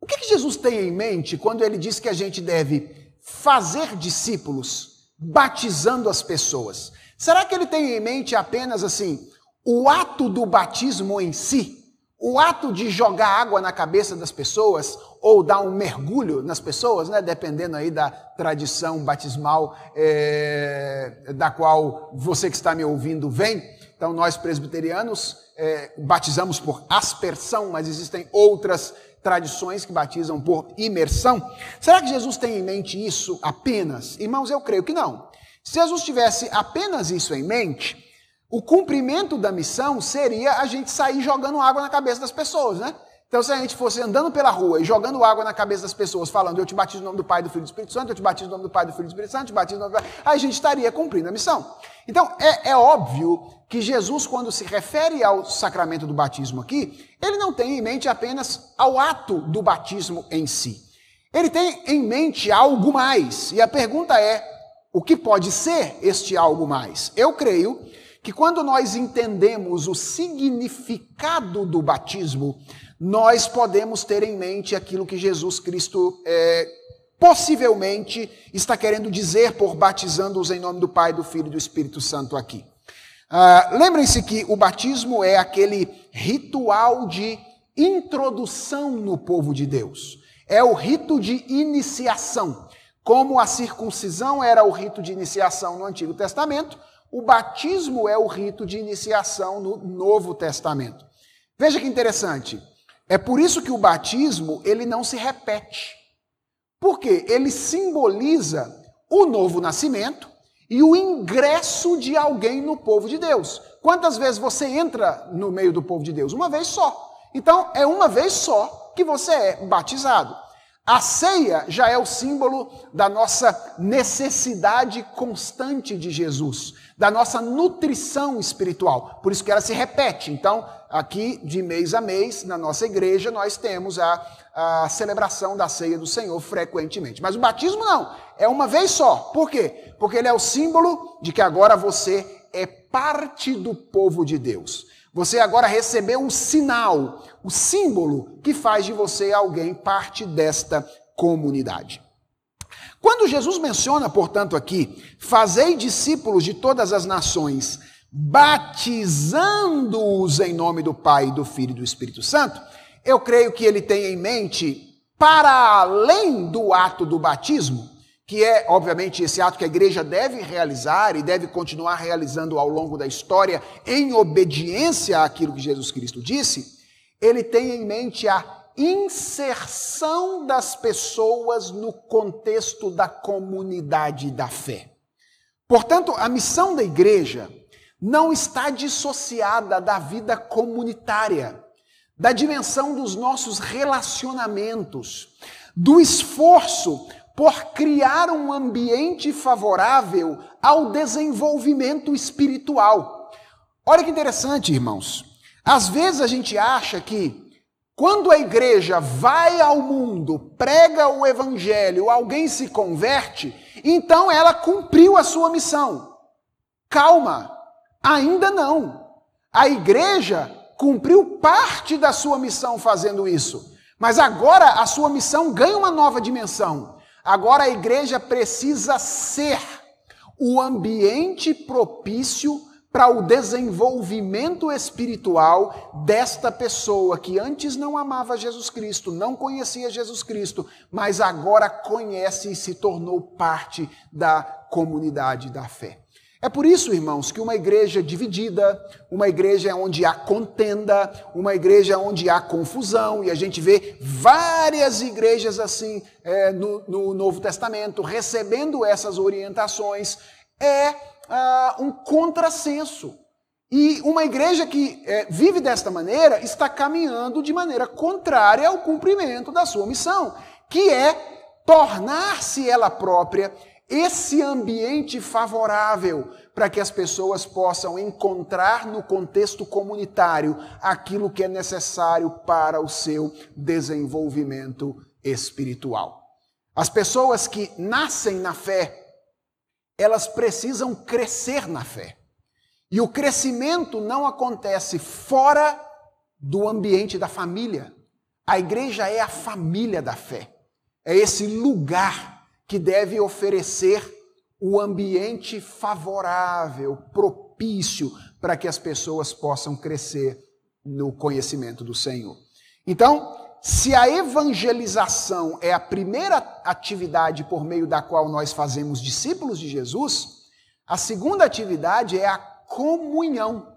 o que, Jesus tem em mente quando ele diz que a gente deve fazer discípulos batizando as pessoas? Será que ele tem em mente apenas assim, o ato do batismo em si, o ato de jogar água na cabeça das pessoas ou dar um mergulho nas pessoas, né, dependendo aí da tradição batismal é, da qual você que está me ouvindo vem. Então, nós presbiterianos é, batizamos por aspersão, mas existem outras tradições que batizam por imersão. Será que Jesus tem em mente isso apenas? Irmãos, eu creio que não. Se Jesus tivesse apenas isso em mente, o cumprimento da missão seria a gente sair jogando água na cabeça das pessoas, né? Então, se a gente fosse andando pela rua e jogando água na cabeça das pessoas, falando, eu te batizo no nome do Pai, do Filho e do Espírito Santo, eu te batizo no nome do Pai, do Filho e do Espírito Santo, eu te batizo no nome do Pai, aí a gente estaria cumprindo a missão. Então, é, é óbvio que Jesus, quando se refere ao sacramento do batismo aqui, ele não tem em mente apenas ao ato do batismo em si. Ele tem em mente algo mais. E a pergunta é: o que pode ser este algo mais? Eu creio que quando nós entendemos o significado do batismo, nós podemos ter em mente aquilo que Jesus Cristo é, possivelmente está querendo dizer por batizando-os em nome do Pai, do Filho e do Espírito Santo aqui. Uh, Lembrem-se que o batismo é aquele ritual de introdução no povo de Deus. É o rito de iniciação. Como a circuncisão era o rito de iniciação no Antigo Testamento, o batismo é o rito de iniciação no Novo Testamento. Veja que interessante. É por isso que o batismo ele não se repete. Porque ele simboliza o novo nascimento e o ingresso de alguém no povo de Deus. Quantas vezes você entra no meio do povo de Deus? Uma vez só. Então, é uma vez só que você é batizado. A ceia já é o símbolo da nossa necessidade constante de Jesus, da nossa nutrição espiritual. Por isso que ela se repete. Então, aqui, de mês a mês, na nossa igreja, nós temos a, a celebração da ceia do Senhor frequentemente. Mas o batismo não, é uma vez só. Por quê? Porque ele é o símbolo de que agora você é parte do povo de Deus. Você agora recebeu o sinal, o símbolo que faz de você alguém parte desta comunidade. Quando Jesus menciona, portanto, aqui, fazei discípulos de todas as nações, batizando-os em nome do Pai, do Filho e do Espírito Santo, eu creio que ele tem em mente, para além do ato do batismo, que é, obviamente, esse ato que a igreja deve realizar e deve continuar realizando ao longo da história, em obediência àquilo que Jesus Cristo disse, ele tem em mente a inserção das pessoas no contexto da comunidade da fé. Portanto, a missão da igreja não está dissociada da vida comunitária, da dimensão dos nossos relacionamentos, do esforço por criar um ambiente favorável ao desenvolvimento espiritual. Olha que interessante, irmãos. Às vezes a gente acha que quando a igreja vai ao mundo, prega o evangelho, alguém se converte, então ela cumpriu a sua missão. Calma, ainda não. A igreja cumpriu parte da sua missão fazendo isso. Mas agora a sua missão ganha uma nova dimensão. Agora a igreja precisa ser o ambiente propício para o desenvolvimento espiritual desta pessoa que antes não amava Jesus Cristo, não conhecia Jesus Cristo, mas agora conhece e se tornou parte da comunidade da fé. É por isso, irmãos, que uma igreja dividida, uma igreja onde há contenda, uma igreja onde há confusão, e a gente vê várias igrejas assim é, no, no, Novo Testamento recebendo essas orientações, é ah, um contrassenso. E uma igreja que é, vive desta maneira está caminhando de maneira contrária ao cumprimento da sua missão, que é tornar-se ela própria esse ambiente favorável para que as pessoas possam encontrar no contexto comunitário aquilo que é necessário para o seu desenvolvimento espiritual. As pessoas que nascem na fé, elas precisam crescer na fé. E o crescimento não acontece fora do ambiente da família. A igreja é a família da fé. É esse lugar que deve oferecer o ambiente favorável, propício para que as pessoas possam crescer no conhecimento do Senhor. Então, se a evangelização é a primeira atividade por meio da qual nós fazemos discípulos de Jesus, a segunda atividade é a comunhão.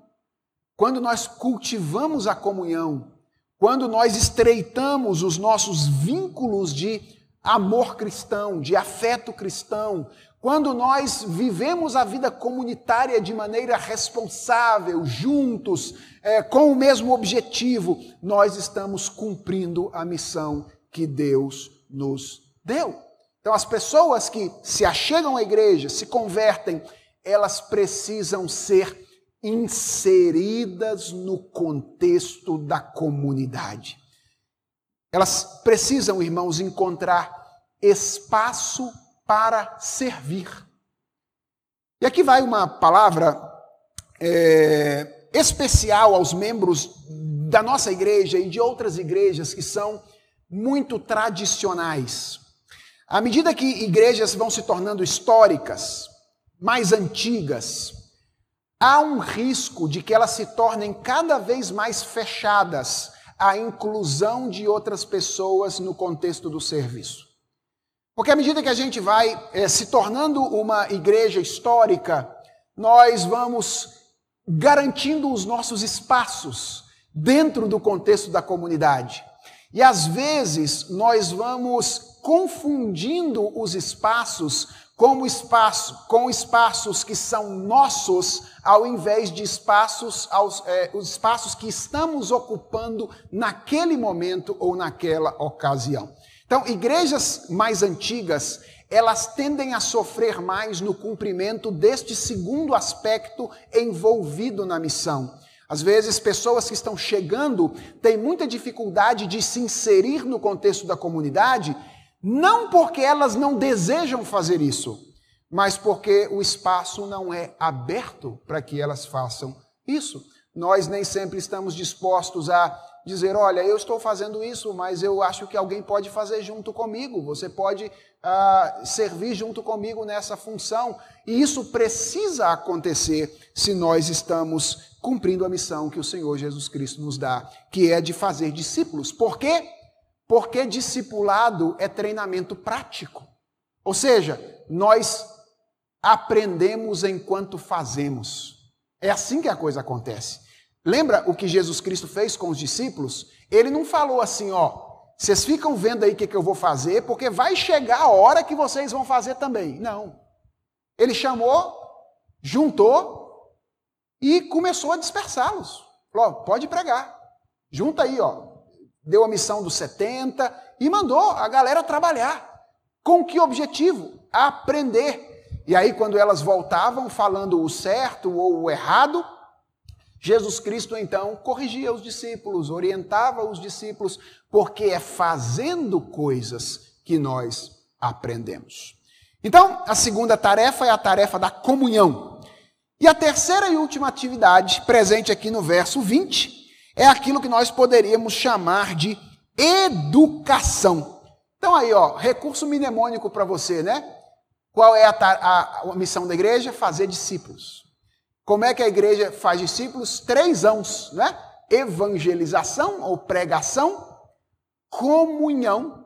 Quando nós cultivamos a comunhão, quando nós estreitamos os nossos vínculos de amor cristão, de afeto cristão, quando nós vivemos a vida comunitária de maneira responsável, juntos, é, com o mesmo objetivo, nós estamos cumprindo a missão que Deus nos deu. Então, as pessoas que se achegam à igreja, se convertem, elas precisam ser inseridas no contexto da comunidade. Elas precisam, irmãos, encontrar espaço para servir. E aqui vai uma palavra é, especial aos membros da nossa igreja e de outras igrejas que são muito tradicionais. À medida que igrejas vão se tornando históricas, mais antigas, há um risco de que elas se tornem cada vez mais fechadas à inclusão de outras pessoas no contexto do serviço. Porque à medida que a gente vai é, se tornando uma igreja histórica, nós vamos garantindo os nossos espaços dentro do contexto da comunidade. E às vezes nós vamos confundindo os espaços como espaço, com espaços que são nossos, ao invés de espaços, aos, é, os espaços que estamos ocupando naquele momento ou naquela ocasião. Então, igrejas mais antigas, elas tendem a sofrer mais no cumprimento deste segundo aspecto envolvido na missão. Às vezes, pessoas que estão chegando têm muita dificuldade de se inserir no contexto da comunidade não porque elas não desejam fazer isso, mas porque o espaço não é aberto para que elas façam isso. Nós nem sempre estamos dispostos a dizer: olha, eu estou fazendo isso, mas eu acho que alguém pode fazer junto comigo, você pode uh, servir junto comigo nessa função. E isso precisa acontecer se nós estamos cumprindo a missão que o Senhor Jesus Cristo nos dá, que é de fazer discípulos. Por quê? Porque discipulado é treinamento prático. Ou seja, nós aprendemos enquanto fazemos. É assim que a coisa acontece. Lembra o que Jesus Cristo fez com os discípulos? Ele não falou assim, ó, vocês ficam vendo aí o que, que eu vou fazer, porque vai chegar a hora que vocês vão fazer também. Não. Ele chamou, juntou e começou a dispersá-los. Falou, pode pregar. Junta aí, ó deu a missão dos 70 e mandou a galera trabalhar. Com que objetivo? Aprender. E aí, quando elas voltavam falando o certo ou o errado, Jesus Cristo então corrigia os discípulos, orientava os discípulos, porque é fazendo coisas que nós aprendemos. Então, a segunda tarefa é a tarefa da comunhão. E a terceira e última atividade, presente aqui no verso 20, é aquilo que nós poderíamos chamar de educação. Então aí, ó, recurso mnemônico para você, né? Qual é a, a, a, missão da igreja? Fazer discípulos. Como é que a igreja faz discípulos? Três ãos, né? Evangelização ou pregação, comunhão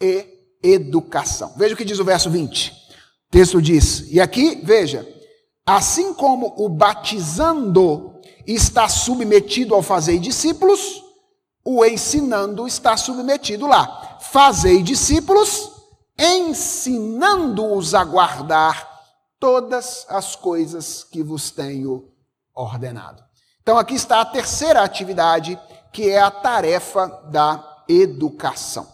e educação. Veja o que diz o verso 20. O texto diz, e aqui, veja, assim como o batizando está submetido ao fazer discípulos, o ensinando está submetido lá. Fazei discípulos, ensinando-os a guardar todas as coisas que vos tenho ordenado. Então aqui está a terceira atividade, que é a tarefa da educação.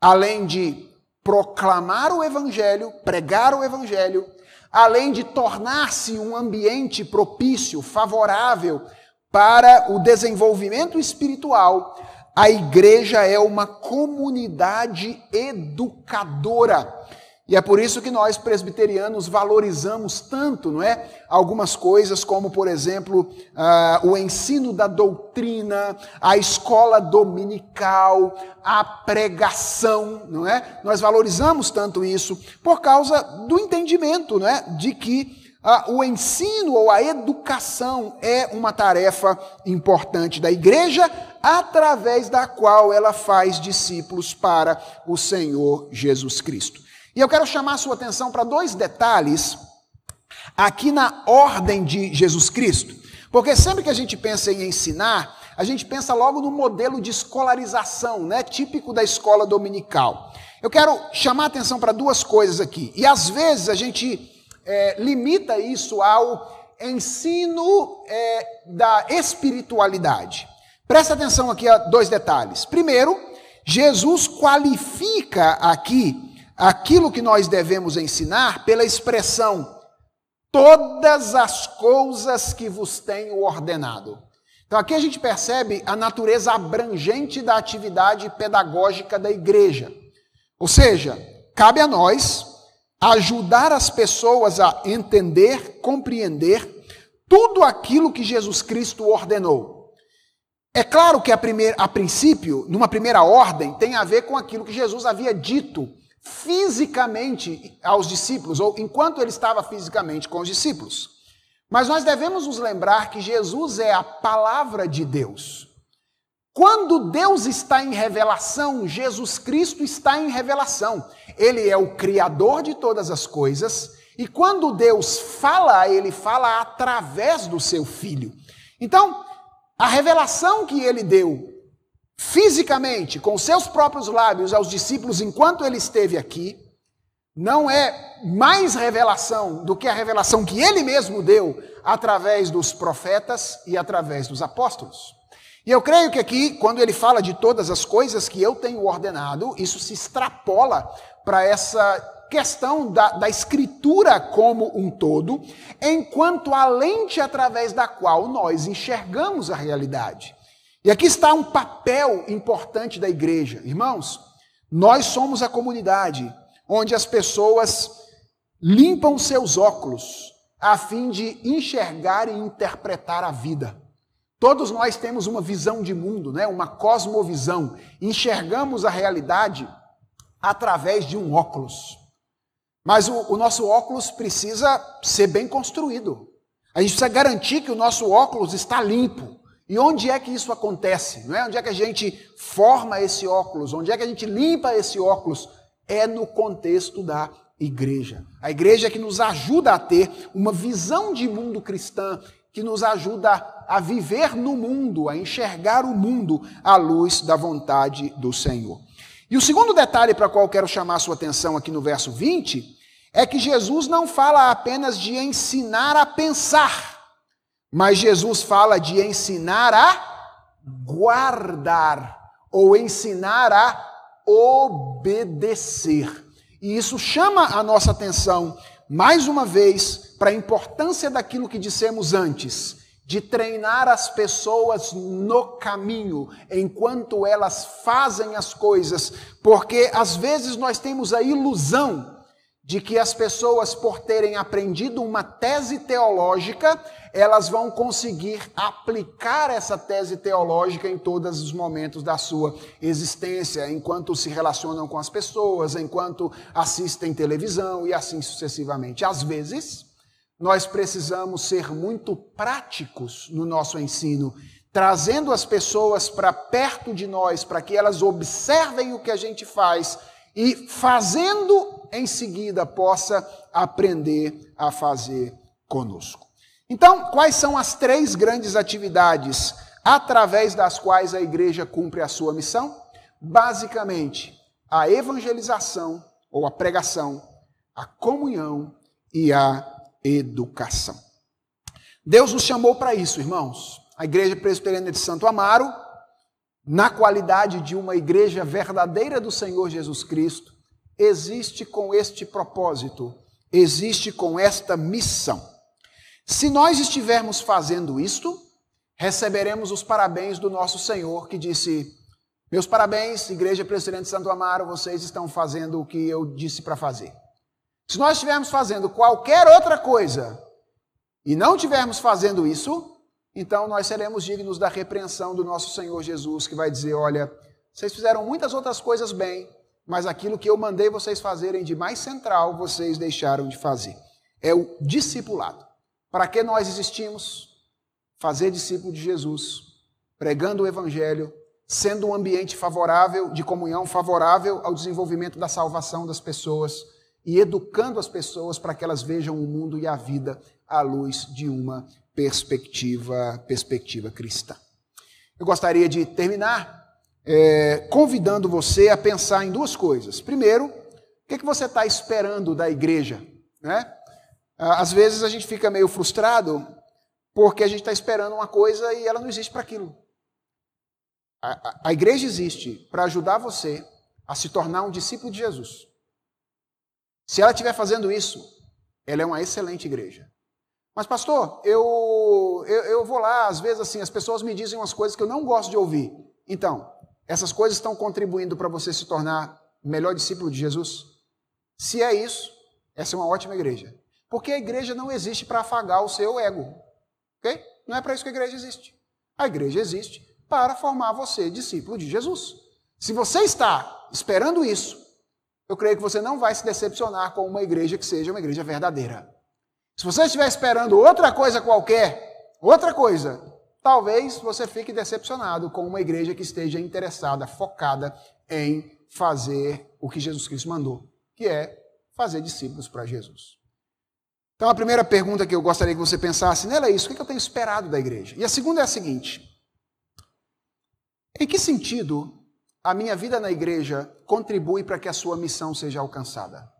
Além de proclamar o evangelho, pregar o evangelho, além de tornar-se um ambiente propício, favorável para o desenvolvimento espiritual, a igreja é uma comunidade educadora. E é por isso que nós presbiterianos valorizamos tanto, não é? Algumas coisas como, por exemplo, uh, o ensino da doutrina, a escola dominical, a pregação, não é? Nós valorizamos tanto isso por causa do entendimento, não é? De que o ensino ou a educação é uma tarefa importante da igreja, através da qual ela faz discípulos para o Senhor Jesus Cristo. E eu quero chamar sua atenção para dois detalhes aqui na ordem de Jesus Cristo. Porque sempre que a gente pensa em ensinar, a gente pensa logo no modelo de escolarização, né, típico da escola dominical. Eu quero chamar a atenção para duas coisas aqui. E às vezes a gente é, limita isso ao ensino é, da espiritualidade. Presta atenção aqui a dois detalhes. Primeiro, Jesus qualifica aqui aquilo que nós devemos ensinar pela expressão todas as coisas que vos tenho ordenado. Então aqui a gente percebe a natureza abrangente da atividade pedagógica da igreja. Ou seja, cabe a nós ajudar as pessoas a entender, compreender tudo aquilo que Jesus Cristo ordenou. É claro que a, primeir, a princípio, numa primeira ordem, tem a ver com aquilo que Jesus havia dito fisicamente aos discípulos, ou enquanto ele estava fisicamente com os discípulos. Mas nós devemos nos lembrar que Jesus é a palavra de Deus. Quando Deus está em revelação, Jesus Cristo está em revelação. Ele é o Criador de todas as coisas, e quando Deus fala, ele fala através do seu Filho. Então, a revelação que ele deu fisicamente, com seus próprios lábios, aos discípulos enquanto ele esteve aqui, não é mais revelação do que a revelação que ele mesmo deu através dos profetas e através dos apóstolos. E eu creio que aqui, quando ele fala de todas as coisas que eu tenho ordenado, isso se extrapola para essa questão da, da, escritura como um todo, enquanto a lente através da qual nós enxergamos a realidade. E aqui está um papel importante da igreja. Irmãos, nós somos a comunidade onde as pessoas limpam seus óculos a fim de enxergar e interpretar a vida. Todos nós temos uma visão de mundo, né? uma cosmovisão. Enxergamos a realidade através de um óculos. Mas o, o nosso óculos precisa ser bem construído. A gente precisa garantir que o nosso óculos está limpo. E onde é que isso acontece? Não é? Onde é que a gente forma esse óculos? Onde é que a gente limpa esse óculos? É no contexto da igreja. A igreja é que nos ajuda a ter uma visão de mundo cristã, que nos ajuda a viver no mundo, a enxergar o mundo à luz da vontade do Senhor. E o segundo detalhe para qual quero chamar sua atenção aqui no verso 20 é que Jesus não fala apenas de ensinar a pensar. Mas Jesus fala de ensinar a guardar ou ensinar a obedecer. E isso chama a nossa atenção, mais uma vez, para a importância daquilo que dissemos antes, de treinar as pessoas no caminho, enquanto elas fazem as coisas, porque às vezes nós temos a ilusão de que as pessoas, por terem aprendido uma tese teológica, elas vão conseguir aplicar essa tese teológica em todos os momentos da sua existência, enquanto se relacionam com as pessoas, enquanto assistem televisão e assim sucessivamente. Às vezes, nós precisamos ser muito práticos no nosso ensino, trazendo as pessoas para perto de nós, para que elas observem o que a gente faz e, fazendo em seguida, possa aprender a fazer conosco. Então, quais são as três grandes atividades através das quais a igreja cumpre a sua missão? Basicamente, a evangelização ou a pregação, a comunhão e a educação. Deus nos chamou para isso, irmãos. A Igreja Presbiteriana de Santo Amaro, na qualidade de uma igreja verdadeira do Senhor Jesus Cristo, existe com este propósito, existe com esta missão. Se nós estivermos fazendo isto, receberemos os parabéns do nosso Senhor, que disse: Meus parabéns, Igreja Presbiteriana de Santo Amaro, vocês estão fazendo o que eu disse para fazer. Se nós estivermos fazendo qualquer outra coisa e não estivermos fazendo isso, então nós seremos dignos da repreensão do nosso Senhor Jesus, que vai dizer: Olha, vocês fizeram muitas outras coisas bem, mas aquilo que eu mandei vocês fazerem de mais central, vocês deixaram de fazer. é o discipulado. Para que nós existimos? Fazer discípulo de Jesus, pregando o evangelho, sendo um ambiente favorável, de comunhão favorável ao desenvolvimento da salvação das pessoas e educando as pessoas para que elas vejam o mundo e a vida à luz de uma perspectiva, perspectiva cristã. Eu gostaria de terminar é, convidando você a pensar em duas coisas. Primeiro, o que, é que você está esperando da igreja? Né? Às vezes a gente fica meio frustrado porque a gente está esperando uma coisa e ela não existe para aquilo. A, a, a igreja existe para ajudar você a se tornar um discípulo de Jesus. Se ela estiver fazendo isso, ela é uma excelente igreja. Mas, pastor, eu, eu, eu, vou lá, às vezes, assim, as pessoas me dizem umas coisas que eu não gosto de ouvir. Então, essas coisas estão contribuindo para você se tornar melhor discípulo de Jesus? Se é isso, essa é uma ótima igreja. Porque a igreja não existe para afagar o seu ego. Ok? Não é para isso que a igreja existe. A igreja existe para formar você discípulo de Jesus. Se você está esperando isso, eu creio que você não vai se decepcionar com uma igreja que seja uma igreja verdadeira. Se você estiver esperando outra coisa qualquer, outra coisa, talvez você fique decepcionado com uma igreja que esteja interessada, focada em fazer o que Jesus Cristo mandou, que é fazer discípulos para Jesus. Então, a primeira pergunta que eu gostaria que você pensasse nela é isso: o que eu tenho esperado da igreja? E a segunda é a seguinte: em que sentido a minha vida na igreja contribui para que a sua missão seja alcançada?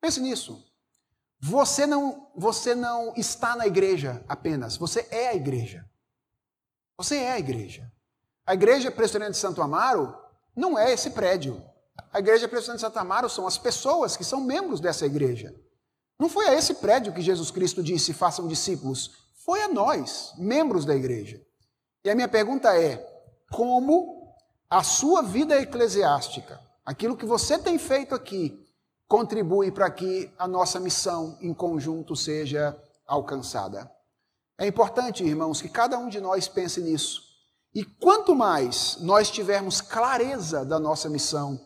Pense nisso. Você não, você não está na igreja apenas, você é a igreja. Você é a igreja. A igreja presbiteriana de Santo Amaro não é esse prédio. A igreja presbiteriana de Santo Amaro são as pessoas que são membros dessa igreja. Não foi a esse prédio que Jesus Cristo disse: façam discípulos. Foi a nós, membros da igreja. E a minha pergunta é: como a sua vida eclesiástica, aquilo que você tem feito aqui, contribui para que a nossa missão em conjunto seja alcançada. É importante, irmãos, que cada um de nós pense nisso. E quanto mais nós tivermos clareza da nossa missão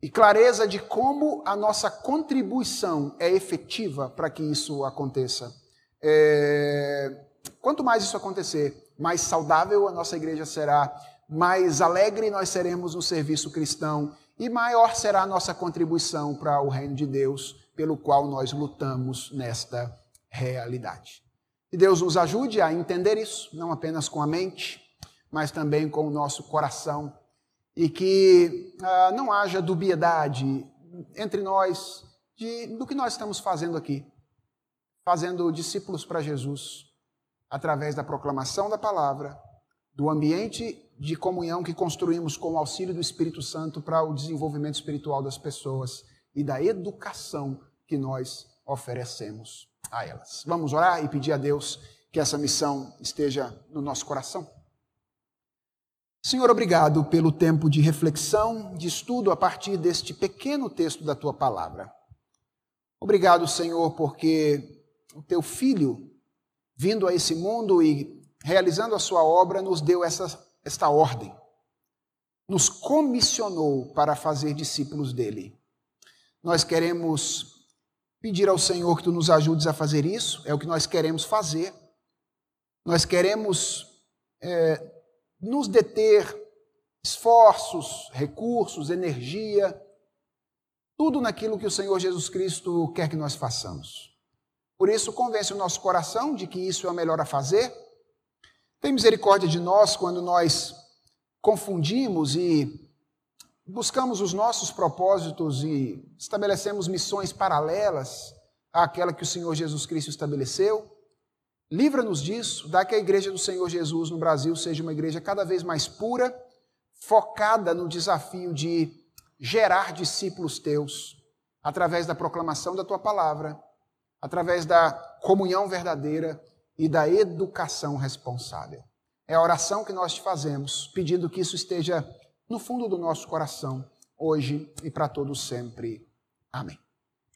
e clareza de como a nossa contribuição é efetiva para que isso aconteça, é... quanto mais isso acontecer, mais saudável a nossa igreja será, mais alegre nós seremos no serviço cristão e maior será a nossa contribuição para o reino de Deus, pelo qual nós lutamos nesta realidade. Que Deus nos ajude a entender isso, não apenas com a mente, mas também com o nosso coração, e que ah, não haja dubiedade entre nós de, do que nós estamos fazendo aqui, fazendo discípulos para Jesus, através da proclamação da palavra, do ambiente de comunhão que construímos com o auxílio do Espírito Santo para o desenvolvimento espiritual das pessoas e da educação que nós oferecemos a elas. Vamos orar e pedir a Deus que essa missão esteja no nosso coração? Senhor, obrigado pelo tempo de reflexão, de estudo a partir deste pequeno texto da tua palavra. Obrigado, Senhor, porque o teu filho, vindo a esse mundo e realizando a sua obra, nos deu essa esta ordem. Nos comissionou para fazer discípulos dele. Nós queremos pedir ao Senhor que tu nos ajudes a fazer isso, é o que nós queremos fazer. Nós queremos é, nos deter esforços, recursos, energia, tudo naquilo que o Senhor Jesus Cristo quer que nós façamos. Por isso, convence o nosso coração de que isso é o melhor a fazer tem misericórdia de nós quando nós confundimos e buscamos os nossos propósitos e estabelecemos missões paralelas àquela que o Senhor Jesus Cristo estabeleceu. Livra-nos disso, dá que a igreja do Senhor Jesus no Brasil seja uma igreja cada vez mais pura, focada no desafio de gerar discípulos teus, através da proclamação da tua palavra, através da comunhão verdadeira e da educação responsável. É a oração que nós te fazemos, pedindo que isso esteja no fundo do nosso coração, hoje e para todos sempre. Amém.